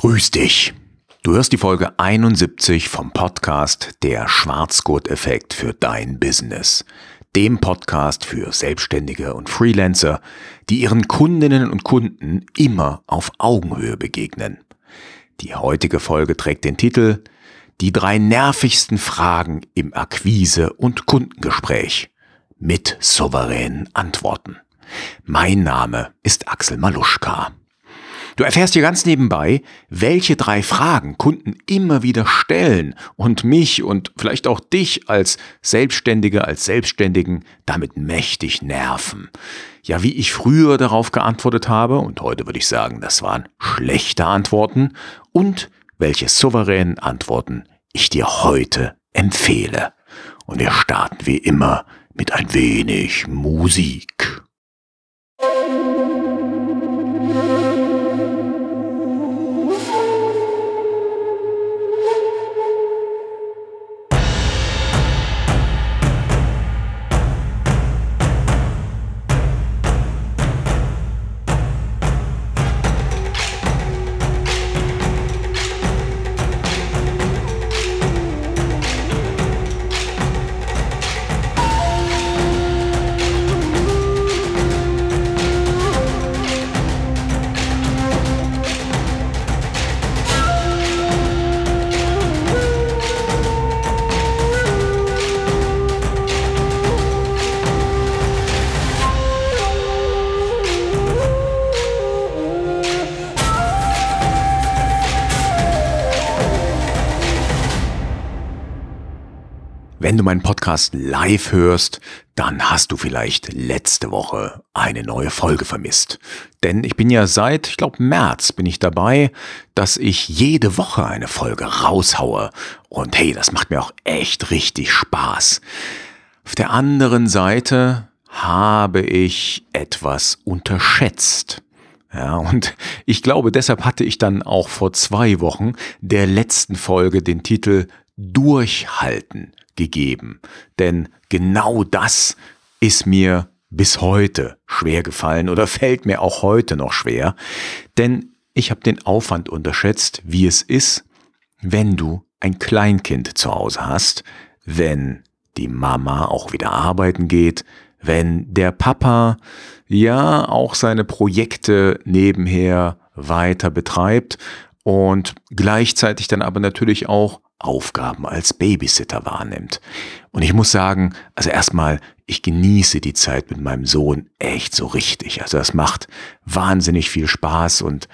Grüß dich. Du hörst die Folge 71 vom Podcast Der Schwarzgurt-Effekt für dein Business. Dem Podcast für Selbstständige und Freelancer, die ihren Kundinnen und Kunden immer auf Augenhöhe begegnen. Die heutige Folge trägt den Titel Die drei nervigsten Fragen im Akquise- und Kundengespräch mit souveränen Antworten. Mein Name ist Axel Maluschka. Du erfährst hier ganz nebenbei, welche drei Fragen Kunden immer wieder stellen und mich und vielleicht auch dich als Selbstständige, als Selbstständigen damit mächtig nerven. Ja, wie ich früher darauf geantwortet habe, und heute würde ich sagen, das waren schlechte Antworten, und welche souveränen Antworten ich dir heute empfehle. Und wir starten wie immer mit ein wenig Musik. Wenn du meinen Podcast live hörst, dann hast du vielleicht letzte Woche eine neue Folge vermisst. Denn ich bin ja seit, ich glaube, März bin ich dabei, dass ich jede Woche eine Folge raushaue. Und hey, das macht mir auch echt richtig Spaß. Auf der anderen Seite habe ich etwas unterschätzt. Ja, und ich glaube, deshalb hatte ich dann auch vor zwei Wochen der letzten Folge den Titel Durchhalten gegeben. Denn genau das ist mir bis heute schwer gefallen oder fällt mir auch heute noch schwer. Denn ich habe den Aufwand unterschätzt, wie es ist, wenn du ein Kleinkind zu Hause hast, wenn die Mama auch wieder arbeiten geht, wenn der Papa ja auch seine Projekte nebenher weiter betreibt und gleichzeitig dann aber natürlich auch Aufgaben als Babysitter wahrnimmt. Und ich muss sagen, also erstmal, ich genieße die Zeit mit meinem Sohn echt so richtig. Also das macht wahnsinnig viel Spaß und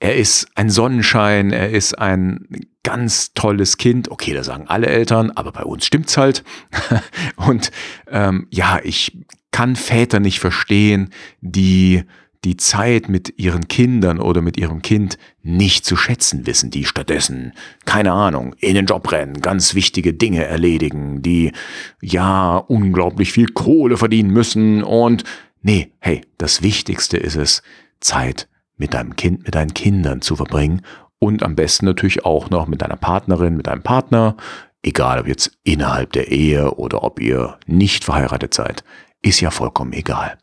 er ist ein Sonnenschein, er ist ein ganz tolles Kind. Okay, da sagen alle Eltern, aber bei uns stimmt's halt. und ähm, ja, ich kann Väter nicht verstehen, die die Zeit mit ihren Kindern oder mit ihrem Kind nicht zu schätzen wissen, die stattdessen, keine Ahnung, in den Job rennen, ganz wichtige Dinge erledigen, die ja unglaublich viel Kohle verdienen müssen und nee, hey, das Wichtigste ist es, Zeit mit deinem Kind, mit deinen Kindern zu verbringen und am besten natürlich auch noch mit deiner Partnerin, mit deinem Partner, egal ob jetzt innerhalb der Ehe oder ob ihr nicht verheiratet seid, ist ja vollkommen egal.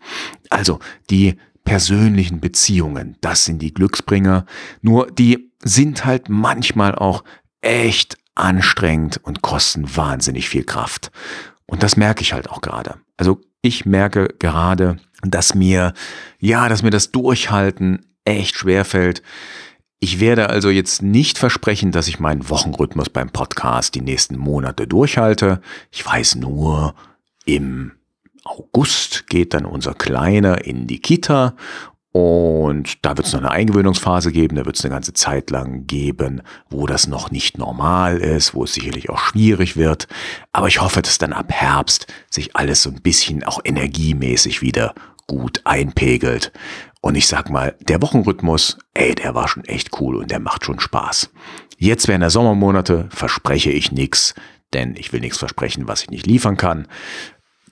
Also die persönlichen Beziehungen, das sind die Glücksbringer. Nur die sind halt manchmal auch echt anstrengend und kosten wahnsinnig viel Kraft. Und das merke ich halt auch gerade. Also ich merke gerade, dass mir, ja, dass mir das Durchhalten echt schwer fällt. Ich werde also jetzt nicht versprechen, dass ich meinen Wochenrhythmus beim Podcast die nächsten Monate durchhalte. Ich weiß nur, im August geht dann unser Kleiner in die Kita und da wird es noch eine Eingewöhnungsphase geben, da wird es eine ganze Zeit lang geben, wo das noch nicht normal ist, wo es sicherlich auch schwierig wird. Aber ich hoffe, dass dann ab Herbst sich alles so ein bisschen auch energiemäßig wieder gut einpegelt. Und ich sag mal, der Wochenrhythmus, ey, der war schon echt cool und der macht schon Spaß. Jetzt während der Sommermonate verspreche ich nichts, denn ich will nichts versprechen, was ich nicht liefern kann.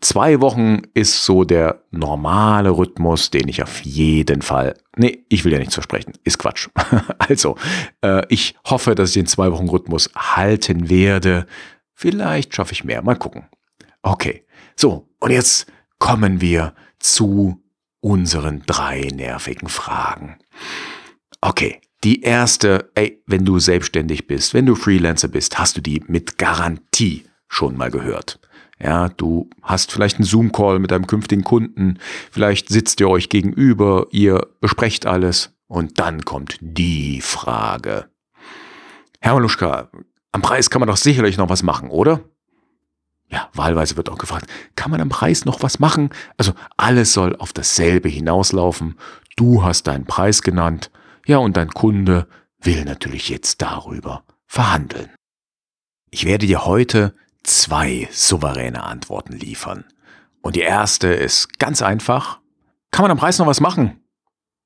Zwei Wochen ist so der normale Rhythmus, den ich auf jeden Fall. Nee, ich will ja nichts versprechen. Ist Quatsch. also, äh, ich hoffe, dass ich den zwei Wochen Rhythmus halten werde. Vielleicht schaffe ich mehr. Mal gucken. Okay. So, und jetzt kommen wir zu unseren drei nervigen Fragen. Okay, Die erste, ey, wenn du selbstständig bist, wenn du Freelancer bist, hast du die mit Garantie schon mal gehört. Ja, du hast vielleicht einen Zoom-Call mit deinem künftigen Kunden, vielleicht sitzt ihr euch gegenüber, ihr besprecht alles und dann kommt die Frage. Herr Maluschka, am Preis kann man doch sicherlich noch was machen, oder? Ja, wahlweise wird auch gefragt, kann man am Preis noch was machen? Also alles soll auf dasselbe hinauslaufen. Du hast deinen Preis genannt. Ja, und dein Kunde will natürlich jetzt darüber verhandeln. Ich werde dir heute zwei souveräne Antworten liefern. Und die erste ist ganz einfach. Kann man am Preis noch was machen?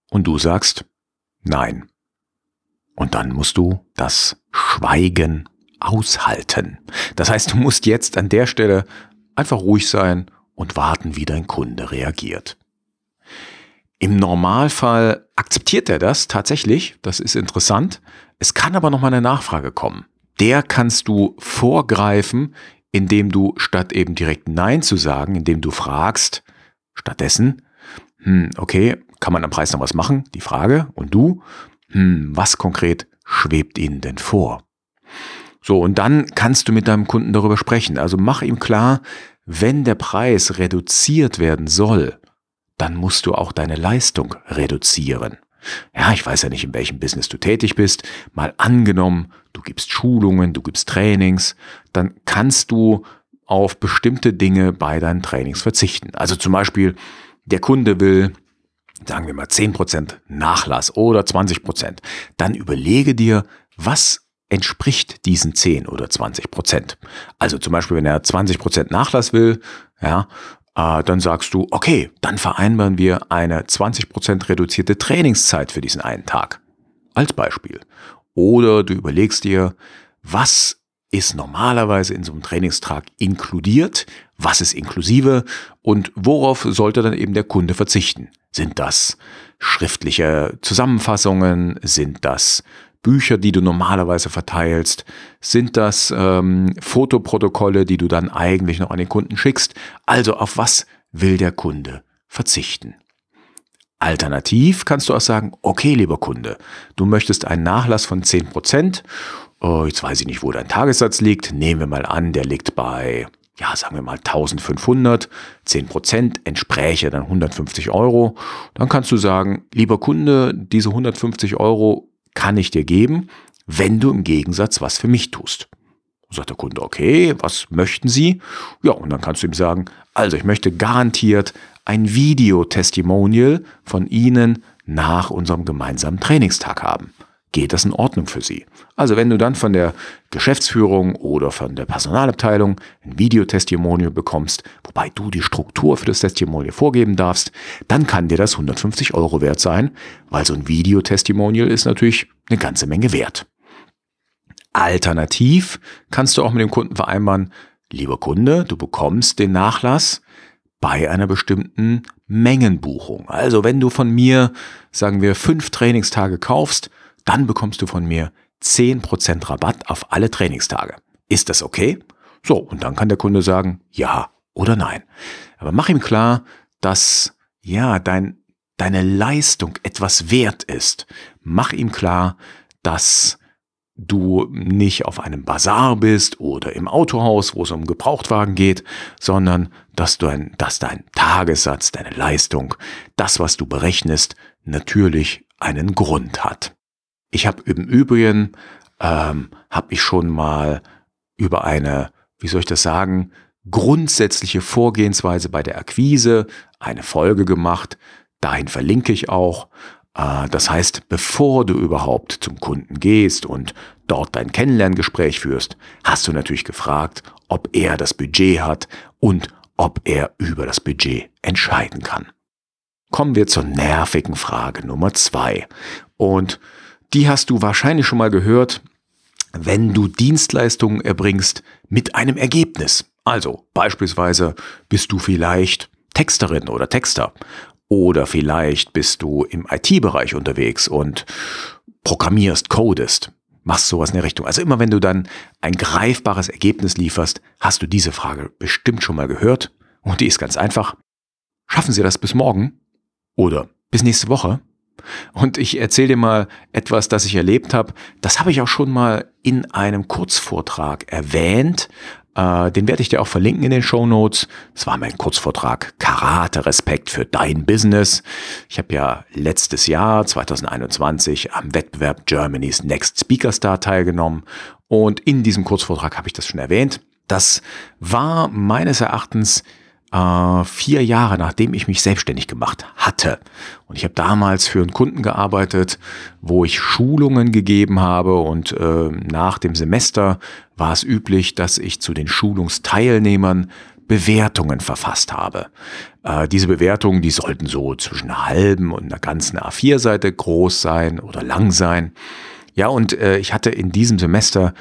Und du sagst, nein. Und dann musst du das Schweigen aushalten. Das heißt, du musst jetzt an der Stelle einfach ruhig sein und warten, wie dein Kunde reagiert. Im Normalfall akzeptiert er das tatsächlich, das ist interessant. Es kann aber noch mal eine Nachfrage kommen. Der kannst du vorgreifen, indem du statt eben direkt Nein zu sagen, indem du fragst, stattdessen, hm, okay, kann man am Preis noch was machen? Die Frage. Und du, hm, was konkret schwebt Ihnen denn vor? So, und dann kannst du mit deinem Kunden darüber sprechen. Also mach ihm klar, wenn der Preis reduziert werden soll, dann musst du auch deine Leistung reduzieren. Ja, ich weiß ja nicht, in welchem Business du tätig bist. Mal angenommen, du gibst Schulungen, du gibst Trainings, dann kannst du auf bestimmte Dinge bei deinen Trainings verzichten. Also zum Beispiel, der Kunde will, sagen wir mal, 10% Nachlass oder 20%. Dann überlege dir, was entspricht diesen 10 oder 20 Prozent. Also zum Beispiel, wenn er 20 Prozent Nachlass will, ja, äh, dann sagst du, okay, dann vereinbaren wir eine 20 Prozent reduzierte Trainingszeit für diesen einen Tag. Als Beispiel. Oder du überlegst dir, was ist normalerweise in so einem Trainingstag inkludiert, was ist inklusive und worauf sollte dann eben der Kunde verzichten? Sind das schriftliche Zusammenfassungen? Sind das Bücher, die du normalerweise verteilst? Sind das ähm, Fotoprotokolle, die du dann eigentlich noch an den Kunden schickst? Also auf was will der Kunde verzichten? Alternativ kannst du auch sagen, okay, lieber Kunde, du möchtest einen Nachlass von 10%. Oh, jetzt weiß ich nicht, wo dein Tagessatz liegt. Nehmen wir mal an, der liegt bei, ja, sagen wir mal 1500. 10% entspräche dann 150 Euro. Dann kannst du sagen, lieber Kunde, diese 150 Euro kann ich dir geben, wenn du im Gegensatz was für mich tust. sagt der Kunde, okay, was möchten Sie? Ja, und dann kannst du ihm sagen, also ich möchte garantiert ein Video-Testimonial von Ihnen nach unserem gemeinsamen Trainingstag haben geht das in Ordnung für Sie. Also wenn du dann von der Geschäftsführung oder von der Personalabteilung ein Videotestimonial bekommst, wobei du die Struktur für das Testimonial vorgeben darfst, dann kann dir das 150 Euro wert sein, weil so ein Videotestimonial ist natürlich eine ganze Menge wert. Alternativ kannst du auch mit dem Kunden vereinbaren, lieber Kunde, du bekommst den Nachlass bei einer bestimmten Mengenbuchung. Also wenn du von mir, sagen wir, fünf Trainingstage kaufst, dann bekommst du von mir 10% Rabatt auf alle Trainingstage. Ist das okay? So, und dann kann der Kunde sagen, ja oder nein. Aber mach ihm klar, dass ja, dein, deine Leistung etwas wert ist. Mach ihm klar, dass du nicht auf einem Bazar bist oder im Autohaus, wo es um Gebrauchtwagen geht, sondern dass, du ein, dass dein Tagessatz, deine Leistung, das, was du berechnest, natürlich einen Grund hat. Ich habe im Übrigen, ähm, habe ich schon mal über eine, wie soll ich das sagen, grundsätzliche Vorgehensweise bei der Akquise eine Folge gemacht. Dahin verlinke ich auch. Äh, das heißt, bevor du überhaupt zum Kunden gehst und dort dein Kennenlerngespräch führst, hast du natürlich gefragt, ob er das Budget hat und ob er über das Budget entscheiden kann. Kommen wir zur nervigen Frage Nummer zwei. Und die hast du wahrscheinlich schon mal gehört, wenn du Dienstleistungen erbringst mit einem Ergebnis. Also beispielsweise bist du vielleicht Texterin oder Texter oder vielleicht bist du im IT-Bereich unterwegs und programmierst, codest, machst sowas in der Richtung. Also immer wenn du dann ein greifbares Ergebnis lieferst, hast du diese Frage bestimmt schon mal gehört. Und die ist ganz einfach. Schaffen Sie das bis morgen? Oder bis nächste Woche? Und ich erzähle dir mal etwas, das ich erlebt habe. Das habe ich auch schon mal in einem Kurzvortrag erwähnt. Äh, den werde ich dir auch verlinken in den Show Notes. Es war mein Kurzvortrag Karate Respekt für dein Business. Ich habe ja letztes Jahr 2021 am Wettbewerb Germany's Next Speaker Star teilgenommen und in diesem Kurzvortrag habe ich das schon erwähnt. Das war meines Erachtens äh, vier Jahre nachdem ich mich selbstständig gemacht hatte. Und ich habe damals für einen Kunden gearbeitet, wo ich Schulungen gegeben habe und äh, nach dem Semester war es üblich, dass ich zu den Schulungsteilnehmern Bewertungen verfasst habe. Äh, diese Bewertungen, die sollten so zwischen einer halben und einer ganzen A4-Seite groß sein oder lang sein. Ja, und äh, ich hatte in diesem Semester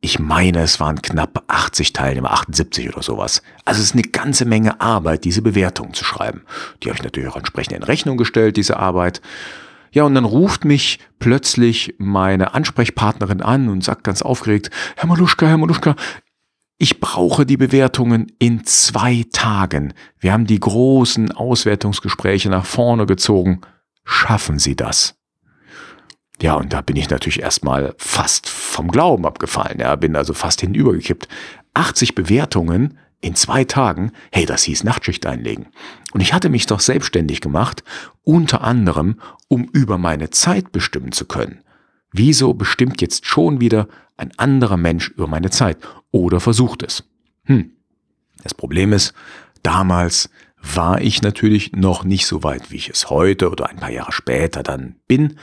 ich meine, es waren knapp 80 Teilnehmer, 78 oder sowas. Also es ist eine ganze Menge Arbeit, diese Bewertungen zu schreiben. Die habe ich natürlich auch entsprechend in Rechnung gestellt, diese Arbeit. Ja, und dann ruft mich plötzlich meine Ansprechpartnerin an und sagt ganz aufgeregt, Herr Maluschka, Herr Maluschka, ich brauche die Bewertungen in zwei Tagen. Wir haben die großen Auswertungsgespräche nach vorne gezogen. Schaffen Sie das? Ja, und da bin ich natürlich erstmal fast vom Glauben abgefallen. Ja, bin also fast hinübergekippt. 80 Bewertungen in zwei Tagen, hey, das hieß Nachtschicht einlegen. Und ich hatte mich doch selbstständig gemacht, unter anderem, um über meine Zeit bestimmen zu können. Wieso bestimmt jetzt schon wieder ein anderer Mensch über meine Zeit? Oder versucht es? Hm. Das Problem ist, damals war ich natürlich noch nicht so weit, wie ich es heute oder ein paar Jahre später dann bin.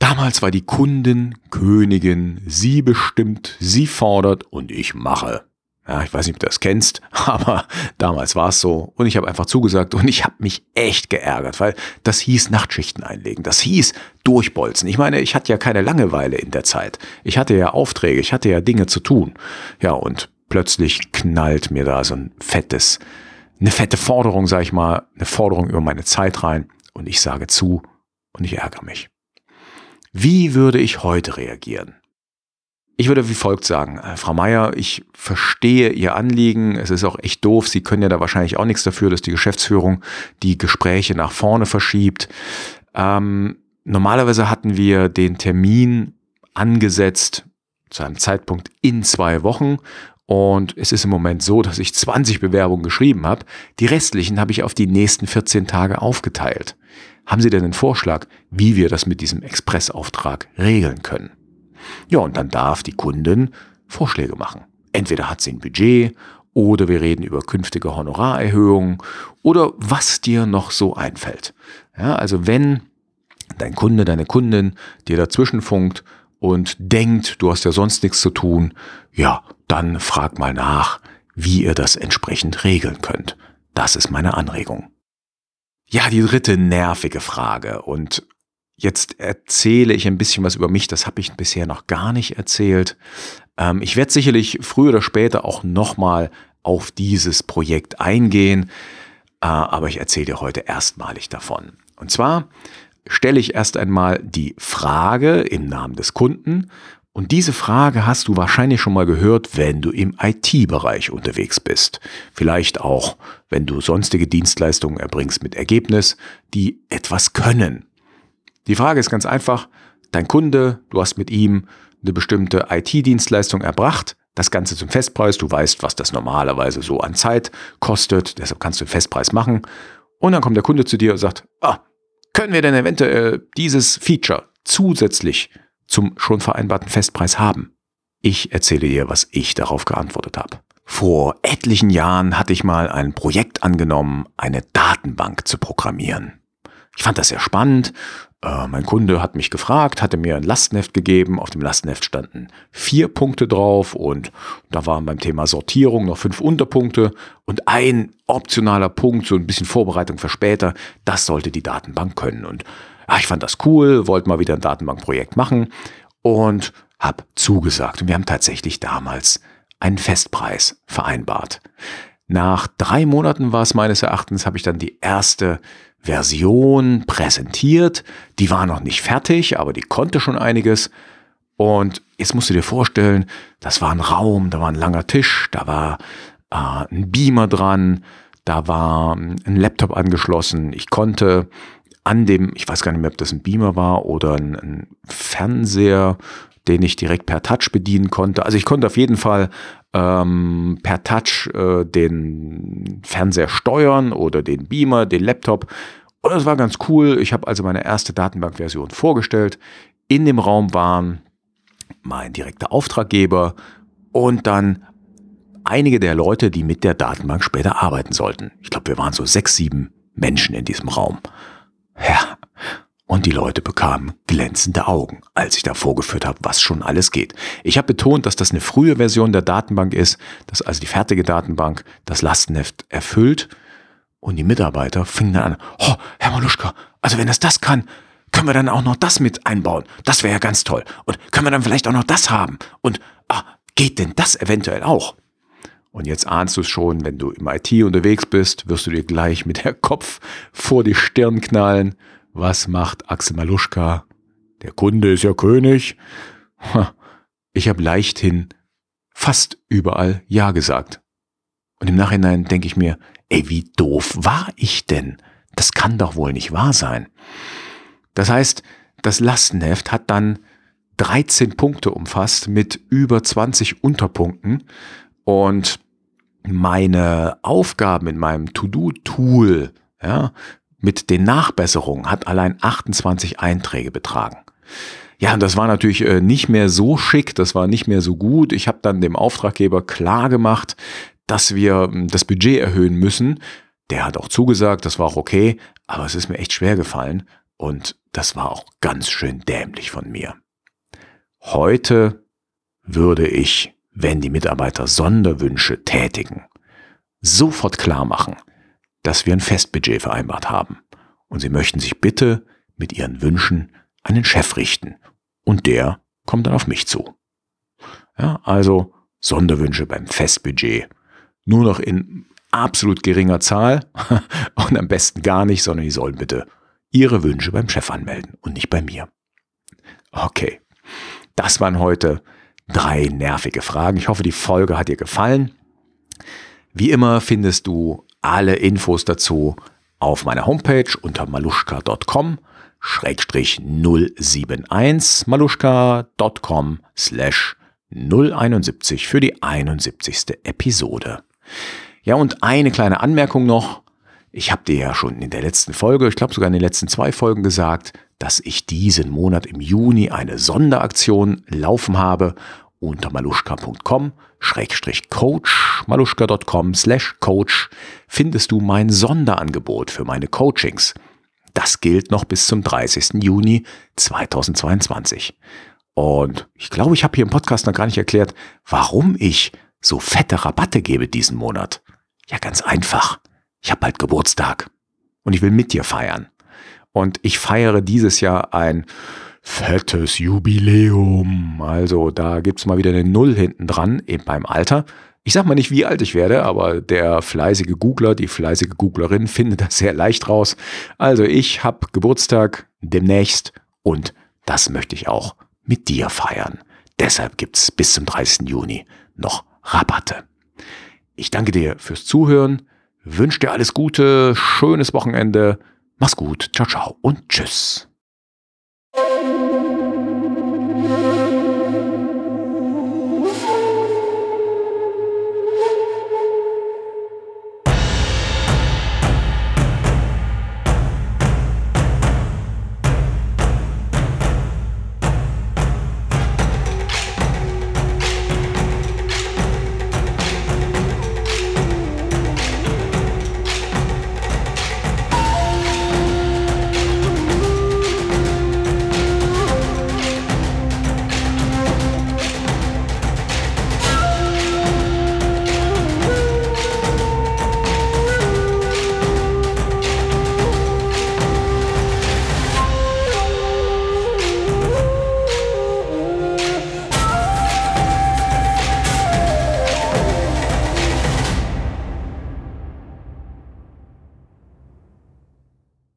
Damals war die Kundin Königin, sie bestimmt, sie fordert und ich mache. Ja, ich weiß nicht, ob du das kennst, aber damals war es so und ich habe einfach zugesagt und ich habe mich echt geärgert, weil das hieß Nachtschichten einlegen, das hieß durchbolzen. Ich meine, ich hatte ja keine Langeweile in der Zeit. Ich hatte ja Aufträge, ich hatte ja Dinge zu tun. Ja, und plötzlich knallt mir da so ein fettes, eine fette Forderung, sag ich mal, eine Forderung über meine Zeit rein und ich sage zu und ich ärgere mich. Wie würde ich heute reagieren? Ich würde wie folgt sagen, äh, Frau Meier, ich verstehe Ihr Anliegen. Es ist auch echt doof. Sie können ja da wahrscheinlich auch nichts dafür, dass die Geschäftsführung die Gespräche nach vorne verschiebt. Ähm, normalerweise hatten wir den Termin angesetzt zu einem Zeitpunkt in zwei Wochen. Und es ist im Moment so, dass ich 20 Bewerbungen geschrieben habe. Die restlichen habe ich auf die nächsten 14 Tage aufgeteilt. Haben Sie denn einen Vorschlag, wie wir das mit diesem Expressauftrag regeln können? Ja, und dann darf die Kundin Vorschläge machen. Entweder hat sie ein Budget oder wir reden über künftige Honorarerhöhungen oder was dir noch so einfällt. Ja, also wenn dein Kunde, deine Kundin dir dazwischen funkt und denkt, du hast ja sonst nichts zu tun, ja, dann frag mal nach, wie ihr das entsprechend regeln könnt. Das ist meine Anregung. Ja, die dritte nervige Frage. Und jetzt erzähle ich ein bisschen was über mich. Das habe ich bisher noch gar nicht erzählt. Ähm, ich werde sicherlich früher oder später auch nochmal auf dieses Projekt eingehen. Äh, aber ich erzähle dir heute erstmalig davon. Und zwar stelle ich erst einmal die Frage im Namen des Kunden und diese Frage hast du wahrscheinlich schon mal gehört, wenn du im IT-Bereich unterwegs bist. Vielleicht auch, wenn du sonstige Dienstleistungen erbringst mit Ergebnis, die etwas können. Die Frage ist ganz einfach, dein Kunde, du hast mit ihm eine bestimmte IT-Dienstleistung erbracht, das Ganze zum Festpreis, du weißt, was das normalerweise so an Zeit kostet, deshalb kannst du einen Festpreis machen. Und dann kommt der Kunde zu dir und sagt, ah, können wir denn eventuell dieses Feature zusätzlich zum schon vereinbarten Festpreis haben? Ich erzähle dir, was ich darauf geantwortet habe. Vor etlichen Jahren hatte ich mal ein Projekt angenommen, eine Datenbank zu programmieren. Ich fand das sehr spannend. Äh, mein Kunde hat mich gefragt, hatte mir ein Lastenheft gegeben. Auf dem Lastenheft standen vier Punkte drauf und da waren beim Thema Sortierung noch fünf Unterpunkte und ein optionaler Punkt, so ein bisschen Vorbereitung für später, das sollte die Datenbank können. Und ah, ich fand das cool, wollte mal wieder ein Datenbankprojekt machen und habe zugesagt. Und wir haben tatsächlich damals einen Festpreis vereinbart. Nach drei Monaten war es meines Erachtens, habe ich dann die erste Version präsentiert. Die war noch nicht fertig, aber die konnte schon einiges. Und jetzt musst du dir vorstellen, das war ein Raum, da war ein langer Tisch, da war äh, ein Beamer dran, da war ein Laptop angeschlossen. Ich konnte an dem, ich weiß gar nicht mehr, ob das ein Beamer war oder ein, ein Fernseher, den ich direkt per Touch bedienen konnte. Also ich konnte auf jeden Fall ähm, per Touch äh, den Fernseher steuern oder den Beamer, den Laptop. Und das war ganz cool. Ich habe also meine erste Datenbankversion vorgestellt. In dem Raum waren mein direkter Auftraggeber und dann einige der Leute, die mit der Datenbank später arbeiten sollten. Ich glaube, wir waren so sechs, sieben Menschen in diesem Raum. Ja, und die Leute bekamen glänzende Augen, als ich da vorgeführt habe, was schon alles geht. Ich habe betont, dass das eine frühe Version der Datenbank ist, dass also die fertige Datenbank das Lastenheft erfüllt. Und die Mitarbeiter fingen dann an, oh, Herr Maluschka, also wenn es das kann, können wir dann auch noch das mit einbauen? Das wäre ja ganz toll. Und können wir dann vielleicht auch noch das haben? Und ah, geht denn das eventuell auch? Und jetzt ahnst du es schon, wenn du im IT unterwegs bist, wirst du dir gleich mit der Kopf vor die Stirn knallen. Was macht Axel Maluschka? Der Kunde ist ja König. Ich habe leichthin fast überall Ja gesagt. Und im Nachhinein denke ich mir, ey, wie doof war ich denn? Das kann doch wohl nicht wahr sein. Das heißt, das Lastenheft hat dann 13 Punkte umfasst mit über 20 Unterpunkten und meine Aufgaben in meinem To-Do-Tool, ja, mit den Nachbesserungen hat allein 28 Einträge betragen. Ja, und das war natürlich äh, nicht mehr so schick, das war nicht mehr so gut. Ich habe dann dem Auftraggeber klar gemacht, dass wir ähm, das Budget erhöhen müssen. Der hat auch zugesagt, das war auch okay, aber es ist mir echt schwer gefallen und das war auch ganz schön dämlich von mir. Heute würde ich wenn die Mitarbeiter Sonderwünsche tätigen, sofort klar machen, dass wir ein Festbudget vereinbart haben und sie möchten sich bitte mit ihren Wünschen an den Chef richten und der kommt dann auf mich zu. Ja, also Sonderwünsche beim Festbudget nur noch in absolut geringer Zahl und am besten gar nicht, sondern die sollen bitte ihre Wünsche beim Chef anmelden und nicht bei mir. Okay, das waren heute drei nervige Fragen. Ich hoffe, die Folge hat dir gefallen. Wie immer findest du alle Infos dazu auf meiner Homepage unter maluschka.com schrägstrich 071 maluschka.com slash 071 für die 71. Episode. Ja, und eine kleine Anmerkung noch. Ich habe dir ja schon in der letzten Folge, ich glaube sogar in den letzten zwei Folgen gesagt, dass ich diesen Monat im Juni eine Sonderaktion laufen habe unter maluschka.com schrägstrich coach maluschka.com slash coach findest du mein Sonderangebot für meine Coachings. Das gilt noch bis zum 30. Juni 2022. Und ich glaube, ich habe hier im Podcast noch gar nicht erklärt, warum ich so fette Rabatte gebe diesen Monat. Ja, ganz einfach. Ich habe bald Geburtstag und ich will mit dir feiern. Und ich feiere dieses Jahr ein fettes Jubiläum. Also da gibt's mal wieder eine Null hinten dran, eben beim Alter. Ich sag mal nicht, wie alt ich werde, aber der fleißige Googler, die fleißige Googlerin findet das sehr leicht raus. Also ich habe Geburtstag demnächst und das möchte ich auch mit dir feiern. Deshalb gibt's bis zum 30. Juni noch Rabatte. Ich danke dir fürs Zuhören, wünsche dir alles Gute, schönes Wochenende, mach's gut, ciao ciao und tschüss.